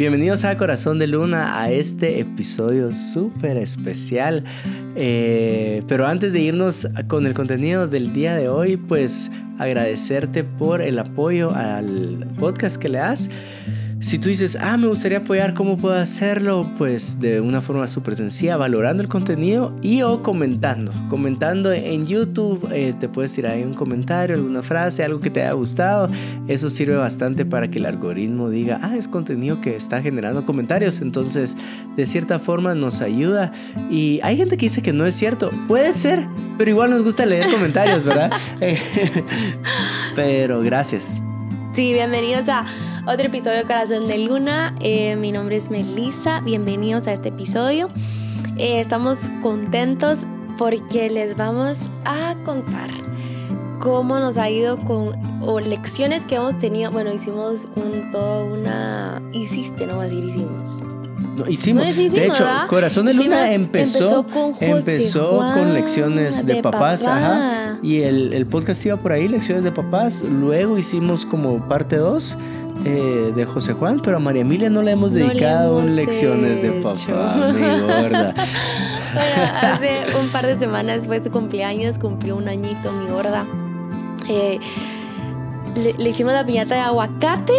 Bienvenidos a Corazón de Luna, a este episodio súper especial. Eh, pero antes de irnos con el contenido del día de hoy, pues agradecerte por el apoyo al podcast que le das. Si tú dices, ah, me gustaría apoyar, ¿cómo puedo hacerlo? Pues de una forma súper sencilla, valorando el contenido y o comentando. Comentando en YouTube, eh, te puedes tirar ahí un comentario, alguna frase, algo que te haya gustado. Eso sirve bastante para que el algoritmo diga, ah, es contenido que está generando comentarios. Entonces, de cierta forma nos ayuda. Y hay gente que dice que no es cierto. Puede ser, pero igual nos gusta leer comentarios, ¿verdad? pero gracias. Sí, bienvenidos a otro episodio de Corazón de Luna. Eh, mi nombre es Melissa, bienvenidos a este episodio. Eh, estamos contentos porque les vamos a contar cómo nos ha ido con o lecciones que hemos tenido. Bueno, hicimos un todo una hiciste, no voy a decir hicimos. No, hicimos. de hecho, Corazón de Luna empezó, empezó, con, lecciones de, papás, ajá, y el, el podcast iba por ahí, lecciones de papás. Luego hicimos como parte 2 eh, de José Juan, pero a María Emilia no le hemos dedicado lecciones de papá, mi gorda. hace un par de semanas fue su cumpleaños, cumplió un añito mi gorda. Eh, le, hicimos la piñata de aguacate.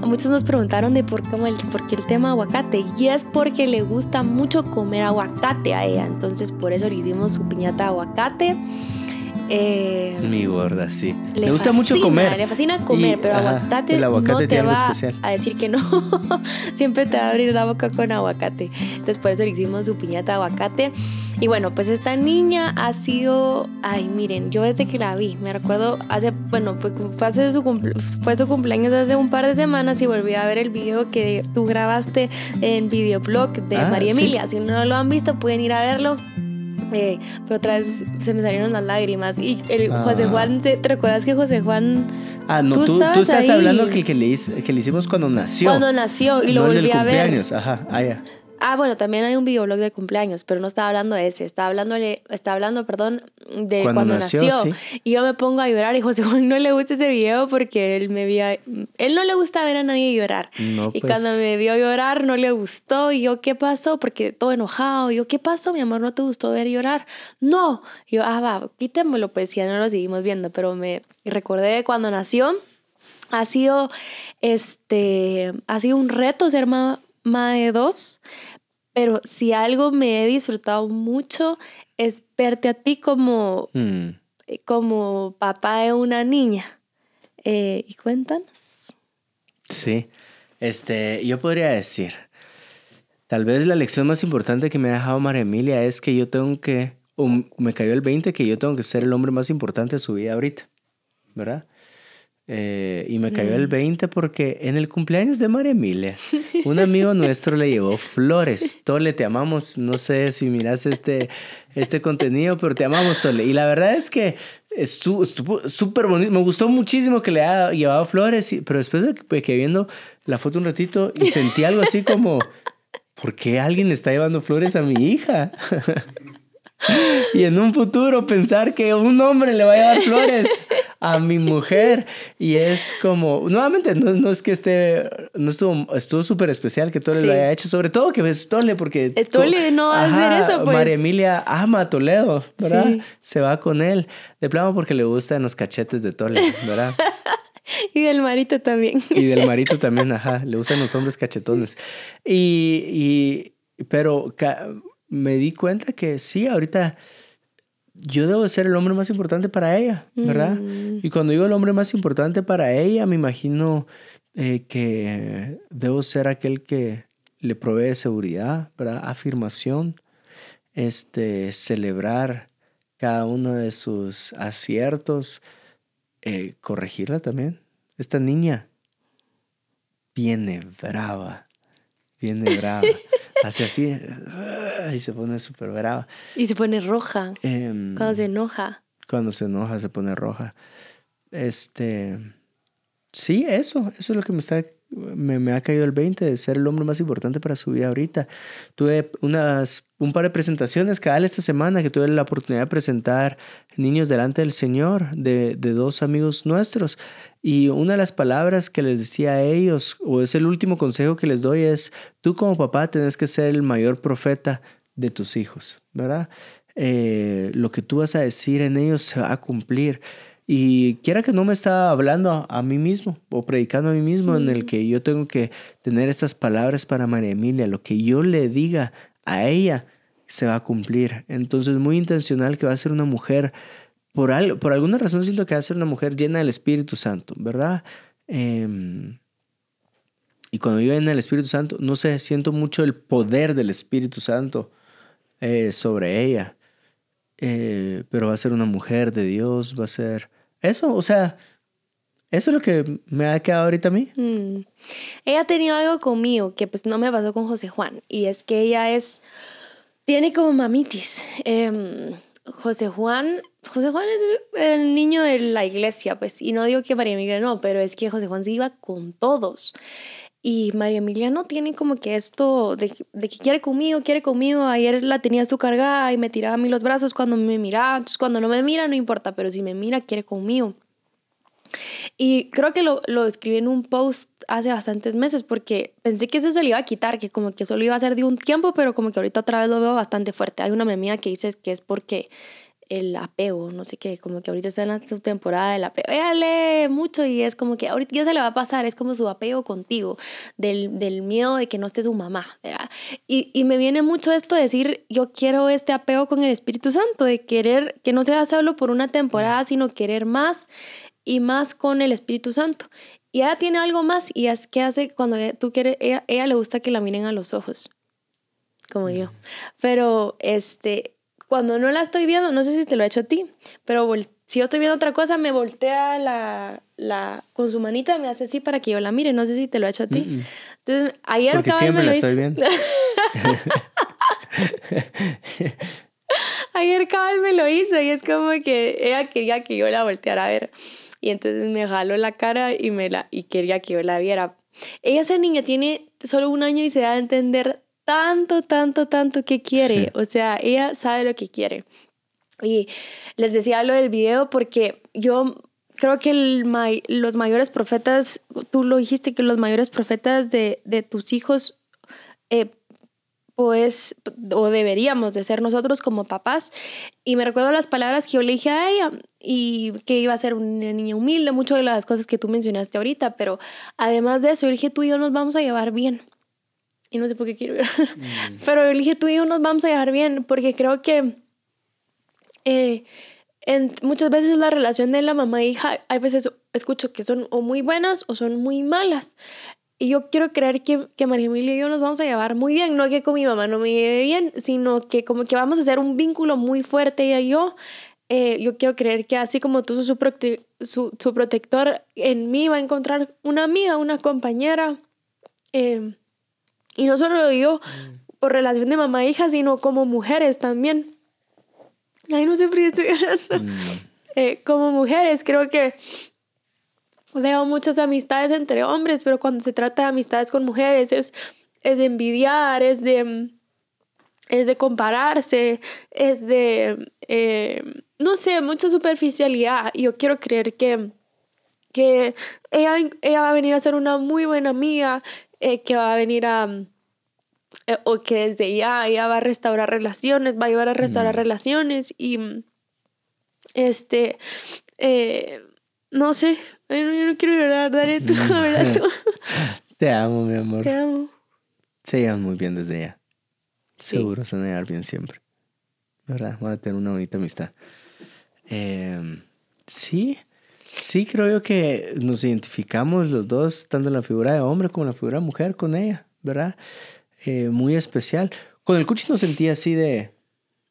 Muchos nos preguntaron de por, cómo el, por qué el tema aguacate. Y es porque le gusta mucho comer aguacate a ella. Entonces por eso le hicimos su piñata de aguacate. Eh, Mi gorda, sí. Le, gusta mucho comer. Le fascina comer, pero aguacate, no te va a decir que no. Siempre te va a abrir la boca con aguacate. Entonces por eso le hicimos su piñata de aguacate. Y bueno, pues esta niña ha sido, ay, miren, yo desde que la vi, me recuerdo hace, bueno, fue, su, fue su cumpleaños hace un par de semanas y volví a ver el video que tú grabaste en videoblog de ah, María Emilia. Si no lo han visto, pueden ir a verlo. Eh, pero otra vez se me salieron las lágrimas. Y el José ah. Juan, ¿te, recuerdas que José Juan... Ah, no, tú, tú, estás hablando que, que, le, que le hicimos cuando nació. Cuando nació y lo volví a ver. Ajá, ah, ya. Ah, bueno, también hay un videoblog de cumpleaños, pero no estaba hablando de ese, estaba hablando, estaba hablando perdón, de cuando, nació. Y yo me pongo a llorar y José Juan no le gusta ese video porque él me vio, él no le gusta ver a nadie llorar. y pues. cuando me vio llorar no le gustó y yo, ¿qué pasó? Porque todo enojado, y yo, ¿qué pasó? Mi amor, ¿no te gustó ver llorar? No. Y yo, ah, va, quítemelo, pues ya no lo seguimos viendo, pero me recordé cuando nació. Ha sido, este, ha sido un reto ser mamá de dos pero si algo me he disfrutado mucho es verte a ti como, mm. eh, como papá de una niña. Eh, y cuéntanos. Sí, este, yo podría decir, tal vez la lección más importante que me ha dejado María Emilia es que yo tengo que, me cayó el 20, que yo tengo que ser el hombre más importante de su vida ahorita, ¿verdad? Eh, y me cayó el 20 mm. porque en el cumpleaños de María Emilia, un amigo nuestro le llevó flores. Tole, te amamos. No sé si miras este, este contenido, pero te amamos, Tole. Y la verdad es que estuvo súper bonito. Me gustó muchísimo que le haya llevado flores, pero después de que viendo la foto un ratito y sentí algo así como, ¿por qué alguien está llevando flores a mi hija? y en un futuro pensar que un hombre le va a llevar flores a mi mujer y es como, nuevamente, no, no es que esté, no estuvo, estuvo súper especial que Tole lo haya hecho, sobre todo que es Tole, porque... Tole no va a hacer eso, pues. María Emilia ama a Toledo, ¿verdad? Se va con él, de plano porque le gustan los cachetes de Tole, ¿verdad? y del marito también. y del marito también, ajá, le gustan los hombres cachetones. Y, y pero me di cuenta que sí, ahorita yo debo ser el hombre más importante para ella, ¿verdad? Mm. Y cuando digo el hombre más importante para ella, me imagino eh, que debo ser aquel que le provee seguridad, ¿verdad? Afirmación, este, celebrar cada uno de sus aciertos, eh, corregirla también. Esta niña viene brava, viene brava. Hace así y se pone súper brava. Y se pone roja. Em, cuando se enoja. Cuando se enoja se pone roja. Este. Sí, eso. Eso es lo que me está me, ha caído el 20 de ser el hombre más importante para su vida ahorita. Tuve unas, un par de presentaciones cada esta semana que tuve la oportunidad de presentar niños delante del Señor de, de dos amigos nuestros. Y una de las palabras que les decía a ellos, o es el último consejo que les doy, es, tú como papá tienes que ser el mayor profeta de tus hijos, ¿verdad? Eh, lo que tú vas a decir en ellos se va a cumplir. Y quiera que no me estaba hablando a, mí mismo o predicando a mí mismo en el que yo tengo que tener estas palabras para María Emilia. Lo que yo le diga a ella se va a cumplir. Entonces, muy intencional que va a ser una mujer, por, algo, por alguna razón siento que va a ser una mujer llena del Espíritu Santo, ¿verdad? Em, y cuando yo en el Espíritu Santo, no sé, siento mucho el poder del Espíritu Santo eh, sobre ella. Eh, pero va a ser una mujer de Dios, va a ser eso, o sea, eso es lo que me ha quedado ahorita a mí. Mm. Ella ha tenido algo conmigo que pues no me pasó con José Juan y es que ella es, tiene como mamitis. Em, José Juan, José Juan es el niño de la iglesia, pues, y no digo que María Emilia no, pero es que José Juan se iba con todos. Y María Emilia no tiene como que esto de, de, que quiere conmigo, quiere conmigo. Ayer la tenía su cargada y me tiraba a mí los brazos cuando me miraba. Entonces, cuando no me mira, no importa, pero si me mira, quiere conmigo. Y creo que lo, lo escribí en un post hace bastantes meses porque pensé que eso se le iba a quitar, que como que solo iba a ser de un tiempo, pero como que ahorita otra vez lo veo bastante fuerte. Hay una memía que dice que es porque el apego, no sé qué, como que ahorita está en la subtemporada del apego. Ella lee mucho y es como que ahorita ya se le va a pasar, es como su apego contigo, del, del miedo de que no esté su mamá, ¿verdad? Y, y, me viene mucho esto de decir, yo quiero este apego con el Espíritu Santo, de querer que no sea solo por una temporada, sino querer más y más con el Espíritu Santo. Y ella tiene algo más y es que hace cuando tú quieres, ella, ella le gusta que la miren a los ojos, como yo. Pero este cuando no la estoy viendo, no sé si te lo he hecho a ti, pero si yo estoy viendo otra cosa, me voltea la, la, con su manita, me hace así para que yo la mire. No sé si te lo he hecho a ti. Entonces, ayer Porque siempre me lo estoy viendo. ayer Cabal me lo hizo y es como que ella quería que yo la volteara a ver. Y entonces me jaló la cara y, me la, y quería que yo la viera. Ella, esa niña, tiene solo un año y se da a entender tanto, tanto, tanto que quiere. O sea, ella sabe lo que quiere. Y les decía lo del video porque yo creo que el los mayores profetas, tú lo dijiste, que los mayores profetas de, de tus hijos, eh, pues, o deberíamos de ser nosotros como papás. Y me recuerdo las palabras que yo le dije a ella y que iba a ser una niña humilde, muchas de las cosas que tú mencionaste ahorita, pero además de eso, yo dije, tú y yo nos vamos a llevar bien y no sé por qué quiero llorar. Mm. Pero yo dije, tú y yo nos vamos a llevar bien, porque creo que eh, en, muchas veces la relación de la mamá e hija, hay veces escucho que son o muy buenas o son muy malas. Y yo quiero creer que, que María Emilia y yo nos vamos a llevar muy bien, no que con mi mamá no me lleve bien, sino que como que vamos a hacer un vínculo muy fuerte ella y yo. Eh, yo quiero creer que así como tú, su, su, su, protector, en mí va a encontrar una amiga, una compañera. Eh, y no solo lo digo mm. por relación de mamá e hija, sino como mujeres también. Ay, no sé por qué estoy llorando. Mm. Eh, como mujeres, creo que veo muchas amistades entre hombres, pero cuando se trata de amistades con mujeres es, es de envidiar, es de, es de compararse, es de, eh, no sé, mucha superficialidad. Y yo quiero creer que, que ella, ella va a venir a ser una muy buena amiga, eh, que va a venir a... Eh, o que desde ya ella va a restaurar relaciones, va a ayudar a restaurar mm. relaciones y este, eh, no sé, yo no, quiero llorar, dale tú, ¿verdad? Tú. Te amo, mi amor. Te amo. Se llevan muy bien desde ya. Seguro se van a llevar bien siempre. ¿Verdad? Van a tener una bonita amistad. Em, sí, Sí, creo yo que nos identificamos los dos, tanto la figura de hombre como la figura de mujer con ella, ¿verdad? Eh, muy especial. Con el Cuchi no sentía así de...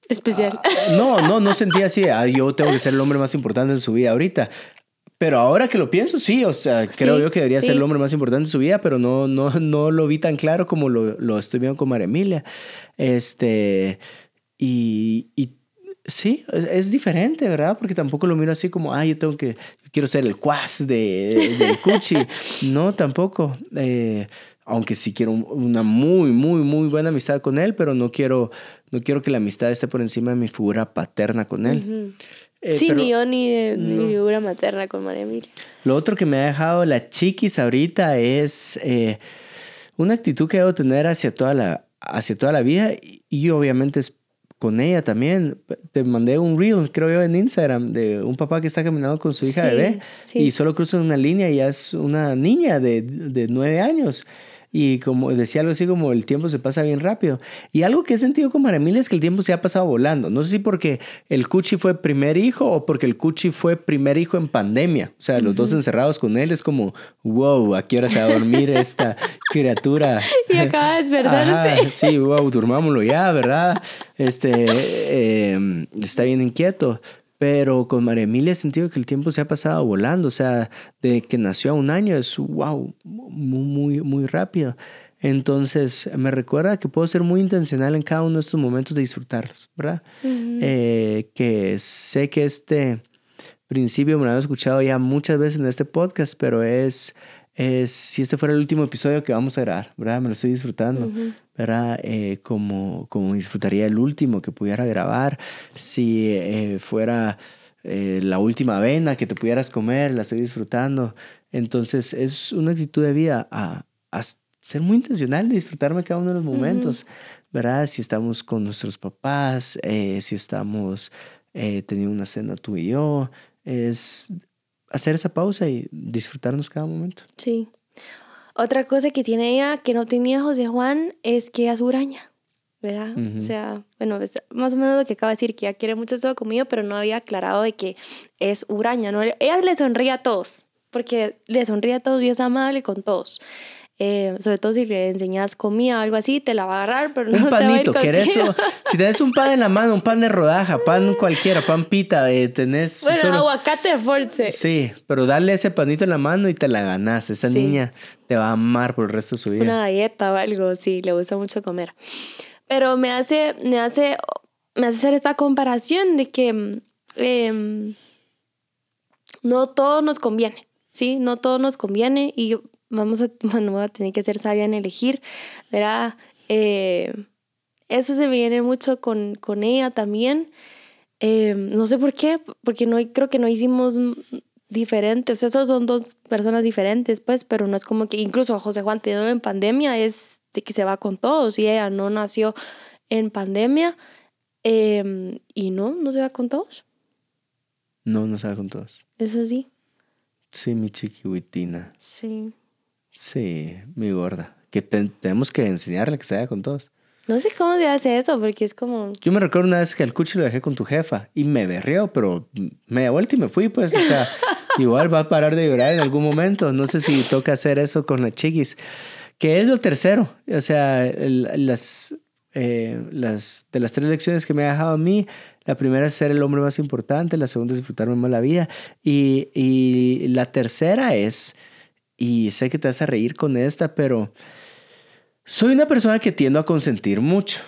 Especial. Ah, no, no, no sentía así de, ah, yo tengo que ser el hombre más importante en su vida ahorita. Pero ahora que lo pienso, sí, o sea, creo yo que debería ser el hombre más importante en su vida, pero no, no, no lo vi tan claro como lo, lo estoy viendo con María Emilia. Este, y, y Sí, es, diferente, ¿verdad? Porque tampoco lo miro así como, ah, yo tengo que, quiero ser el cuas de, del Cuchi. no, tampoco. Eh, aunque sí quiero una muy, muy, muy buena amistad con él, pero no quiero, no quiero que la amistad esté por encima de mi figura paterna con él. Eh, sí, ni yo ni de mi figura materna con María Emilia. Lo otro que me ha dejado la chiquis ahorita es eh, una actitud que debo tener hacia toda la, hacia toda la vida y, obviamente es con ella también. Te mandé un reel, creo yo, en Instagram de un papá que está caminando con su hija bebé y solo cruza una línea y ya es una niña de, de nueve años y como decía algo así como el tiempo se pasa bien rápido. Y algo que he sentido con Maramil es que el tiempo se ha pasado volando. No sé si porque el Cuchi fue primer hijo o porque el Cuchi fue primer hijo en pandemia. O sea, los dos encerrados con él es como, wow, ¿a qué hora se va a dormir esta criatura? Y acaba de despertarse. sí, wow, durmámoslo ya, ¿verdad? Este, eh, está bien inquieto. Pero con María Emilia he sentido que el tiempo se ha pasado volando, o sea, de que nació a un año es, wow, muy, muy, muy rápido. Entonces, me recuerda que puedo ser muy intencional en cada uno de estos momentos de disfrutarlos, ¿verdad? Eh, que sé que este principio me lo he escuchado ya muchas veces en este podcast, pero es, es si este fuera el último episodio que vamos a grabar, ¿verdad? Me lo estoy disfrutando. ¿Verdad? Eh, como, como disfrutaría el último que pudiera grabar, si eh, fuera eh, la última avena que te pudieras comer, la estoy disfrutando. Entonces es una actitud de vida a, a ser muy intencional de disfrutarme cada uno de los momentos, ¿verdad? Si estamos con nuestros papás, si estamos teniendo una cena tú y yo, es hacer esa pausa y disfrutarnos cada momento. Sí. Otra cosa que tiene ella que no tenía José Juan es que ella es huraña, ¿verdad? O sea, bueno, más o menos lo que acaba de decir, que ella quiere mucho todo conmigo, pero no había aclarado de que es huraña, ¿no? Ella le sonríe a todos, porque le sonríe a todos y es amable con todos. Eh, sobre todo si le enseñas comida o algo así, te la va a agarrar, pero no Un panito, ¿querés eso? Si tenés un pan en la mano, un pan de rodaja, pan cualquiera, pan pita, eh, tenés... Bueno, aguacate de Sí, pero dale ese panito en la mano y te la ganás. Esa niña te va a amar por el resto de su vida. Una galleta o algo, sí, le gusta mucho comer. Pero me hace, me hace, me hace hacer esta comparación de que em, no todo nos conviene, ¿sí? No todo nos conviene y vamos a, bueno, voy a tener que ser sabia en elegir, ¿verdad? Eh, eso se viene mucho con, con ella también. Eh, no sé por qué, porque no, creo que no hicimos diferentes, o sea, son dos personas diferentes, pues, pero no es como que incluso José Juan teniendo en pandemia es de que se va con todos y ella no nació en pandemia em, y no, no se va con todos. No, no se va con todos. Eso sí. Sí, mi chiquihuitina. Sí. Sí, mi gorda. Que tenemos que enseñarle que se vaya con todos. No sé cómo se hace eso, porque es como... Yo me recuerdo una vez que el cuchi lo dejé con tu jefa y me berrió, pero me da vuelta y me fui, pues, o sea, igual va a parar de llorar en algún momento. No sé si toca hacer eso con la chiquis. Que es lo tercero, o sea, las, eh, las, de las tres lecciones que me ha dejado a mí, la primera es ser el hombre más importante, la segunda es disfrutarme más la vida y, y la tercera es y sé que te vas a reír con esta, pero soy una persona que tiendo a consentir mucho,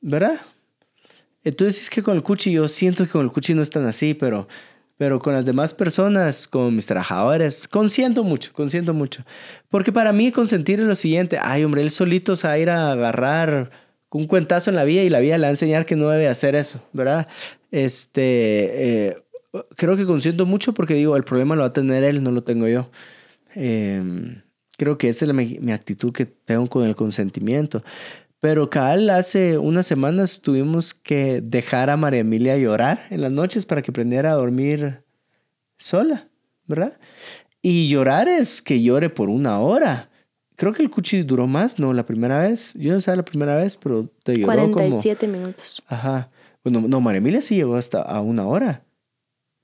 ¿verdad? Entonces es que con el cuchi yo siento que con el cuchi no es tan así, pero, pero con las demás personas, con mis trabajadores, consiento mucho, consiento mucho. Porque para mí consentir es lo siguiente, ay hombre, él solito se va a ir a agarrar un cuentazo en la vida y la vida le va a enseñar que no debe hacer eso, ¿verdad? Este, eh, creo que consiento mucho porque digo, el problema lo va a tener él, no lo tengo yo. Em, creo que esa es mi, actitud que tengo con el consentimiento. Pero cabal, hace unas semanas tuvimos que dejar a María Emilia llorar en las noches para que aprendiera a dormir sola, ¿verdad? Y llorar es que llore por una hora. Creo que el cuchi duró más, ¿no? La primera vez. Yo no sé la primera vez, pero te lloró 47 minutos. Ajá. Bueno, no, María Emilia sí llegó hasta a una hora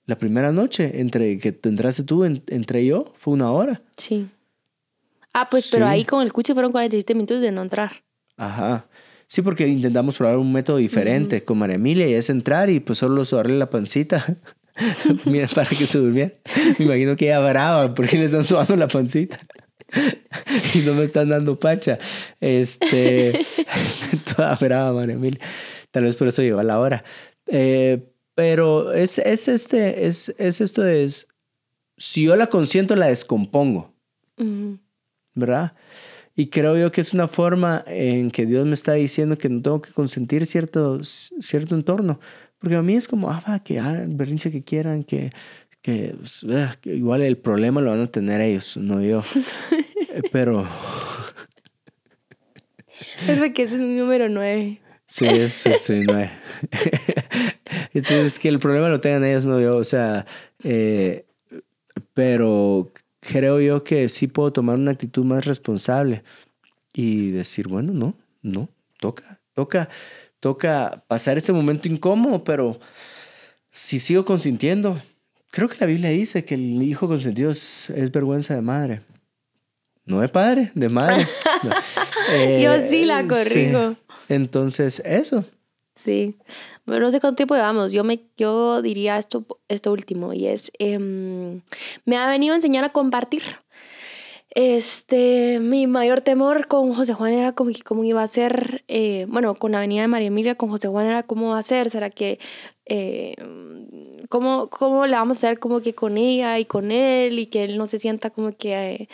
la primera noche, entre que te entraste tú, entre yo, fue una hora. Sí. Ah, pues, pero ahí con el cuche fueron 47 minutos de no entrar. Ajá. Sí, porque intentamos probar un método diferente con María Emilia y es entrar y pues solo sudarle la pancita. Mira, para que se durmiera. Me imagino que ella brava porque le están sudando la pancita. y no me están dando pacha. Este, toda brava, María Emilia. Tal vez por eso llegó a la hora. Eh, pero es, es, este, es, es esto de, si yo la consiento, la descompongo, ¿verdad? Y creo yo que es una forma en que Dios me está diciendo que no tengo que consentir cierto, cierto entorno. Porque a mí es como, ah, va, que ah, berrinche que quieran, que, que, ah, que, igual el problema lo van a tener ellos, no yo. Pero... es porque es un número nueve. Sí, es, es, nueve. Entonces, que el problema lo tengan ellos, no yo. O sea, eh, pero creo yo que sí puedo tomar una actitud más responsable y decir, bueno, no, no, toca, toca, toca pasar este momento incómodo, pero si sigo consintiendo, creo que la Biblia dice que el hijo consentido es, vergüenza de madre. No de padre, de madre. yo sí la corrijo. Entonces, eso. Sí. Bueno, no sé cuánto tiempo llevamos. Yo, me, yo diría esto, esto último y es, em, me ha venido a enseñar a compartir. Este, mi mayor temor con José Juan era como cómo iba a ser, eh, bueno, con la avenida de María Emilia, con José Juan era cómo va a ser, será que, eh, cómo, cómo le vamos a hacer como que con ella y con él y que él no se sienta como que,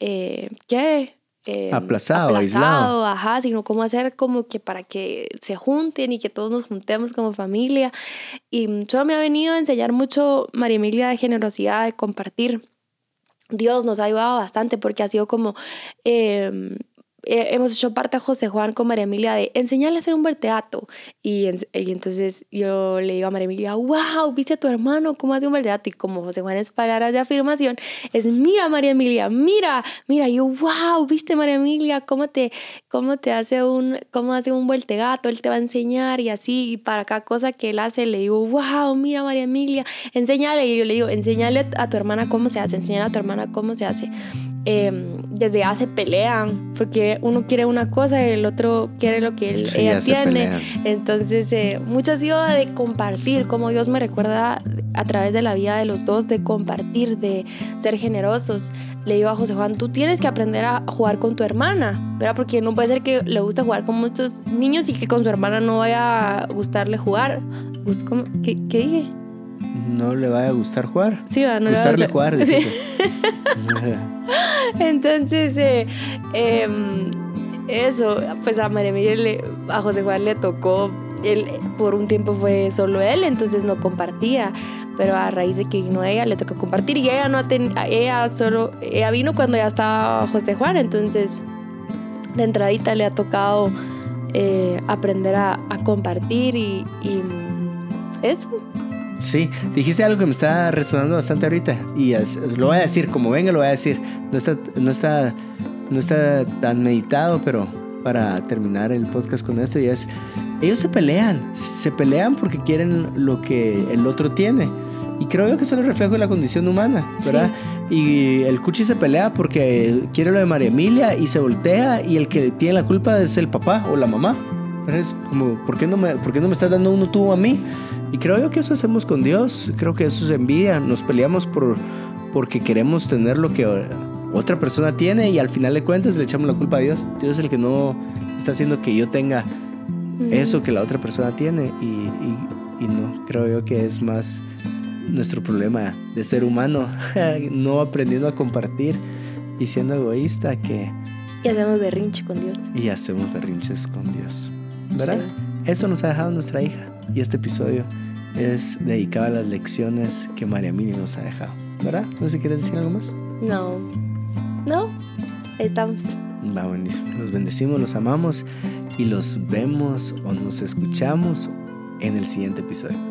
eh, ¿qué? Eh, aplazado, aislado. Ajá, sino cómo hacer como que para que se junten y que todos nos juntemos como familia. Y solo me ha venido a enseñar mucho María Emilia de generosidad, de compartir. Dios nos ha ayudado bastante porque ha sido como eh, eh, hemos hecho parte a José Juan con María Emilia de enseñarle a hacer un verteato. Y, y, entonces yo le digo a María Emilia, wow, viste a tu hermano cómo hace un verteato. Y como José Juan es palabras de afirmación, es mira María Emilia, mira, mira. Y yo, wow, viste María Emilia cómo te, cómo te hace un, cómo hace un verteato. Él te va a enseñar y así. Y para cada cosa que él hace, le digo, wow, mira María Emilia, enséñale. Y yo le digo, enséñale a tu hermana cómo se hace, enséñale a tu hermana cómo se hace. Em, desde hace pelean, porque uno quiere una cosa y el otro quiere lo que ella tiene. Entonces, eh, mucho ha sido de compartir, como Dios me recuerda a través de la vida de los dos, de compartir, de ser generosos. Le digo a José Juan, tú tienes que aprender a jugar con tu hermana, ¿verdad? Porque no puede ser que le guste jugar con muchos niños y que con su hermana no vaya a gustarle jugar. ¿Qué, qué dije? no le vaya a gustar jugar. Sí, va, no Gustarle le jugar. Entonces, eh, em, eso, pues a María Miguel, a José Juan le tocó, él por un tiempo fue solo él, entonces no compartía, pero a raíz de que vino ella le tocó compartir y ella no ella solo, ella vino cuando ya estaba José Juan, entonces de entradita le ha tocado eh, aprender a, compartir y eso. Sí, dijiste algo que me está resonando bastante ahorita y lo voy a decir, como venga lo voy a decir. No está, no está, no está tan meditado, pero para terminar el podcast con esto ya es, ellos se pelean, se pelean porque quieren lo que el otro tiene. Y creo yo que eso es el reflejo de la condición humana, ¿verdad? Y el Cuchi se pelea porque quiere lo de María Emilia y se voltea y el que tiene la culpa es el papá o la mamá. Es como, ¿por qué no me, por qué no me estás dando uno tú a mí? Y creo yo que eso hacemos con Dios, creo que eso es envidia, nos peleamos por, porque queremos tener lo que otra persona tiene y al final de cuentas le echamos la culpa a Dios. Dios es el que no está haciendo que yo tenga eso que la otra persona tiene y, y, no, creo yo que es más nuestro problema de ser humano, no aprendiendo a compartir y siendo egoísta que... Y hacemos berrinche con Dios. Y hacemos berrinches con Dios. ¿Verdad? Eso nos ha dejado nuestra hija y este episodio es dedicado a las lecciones que María Mini nos ha dejado. ¿Verdad? No sé si quieres decir algo más. No. No. Estamos. Va buenísimo. Los bendecimos, los amamos y los vemos o nos escuchamos en el siguiente episodio.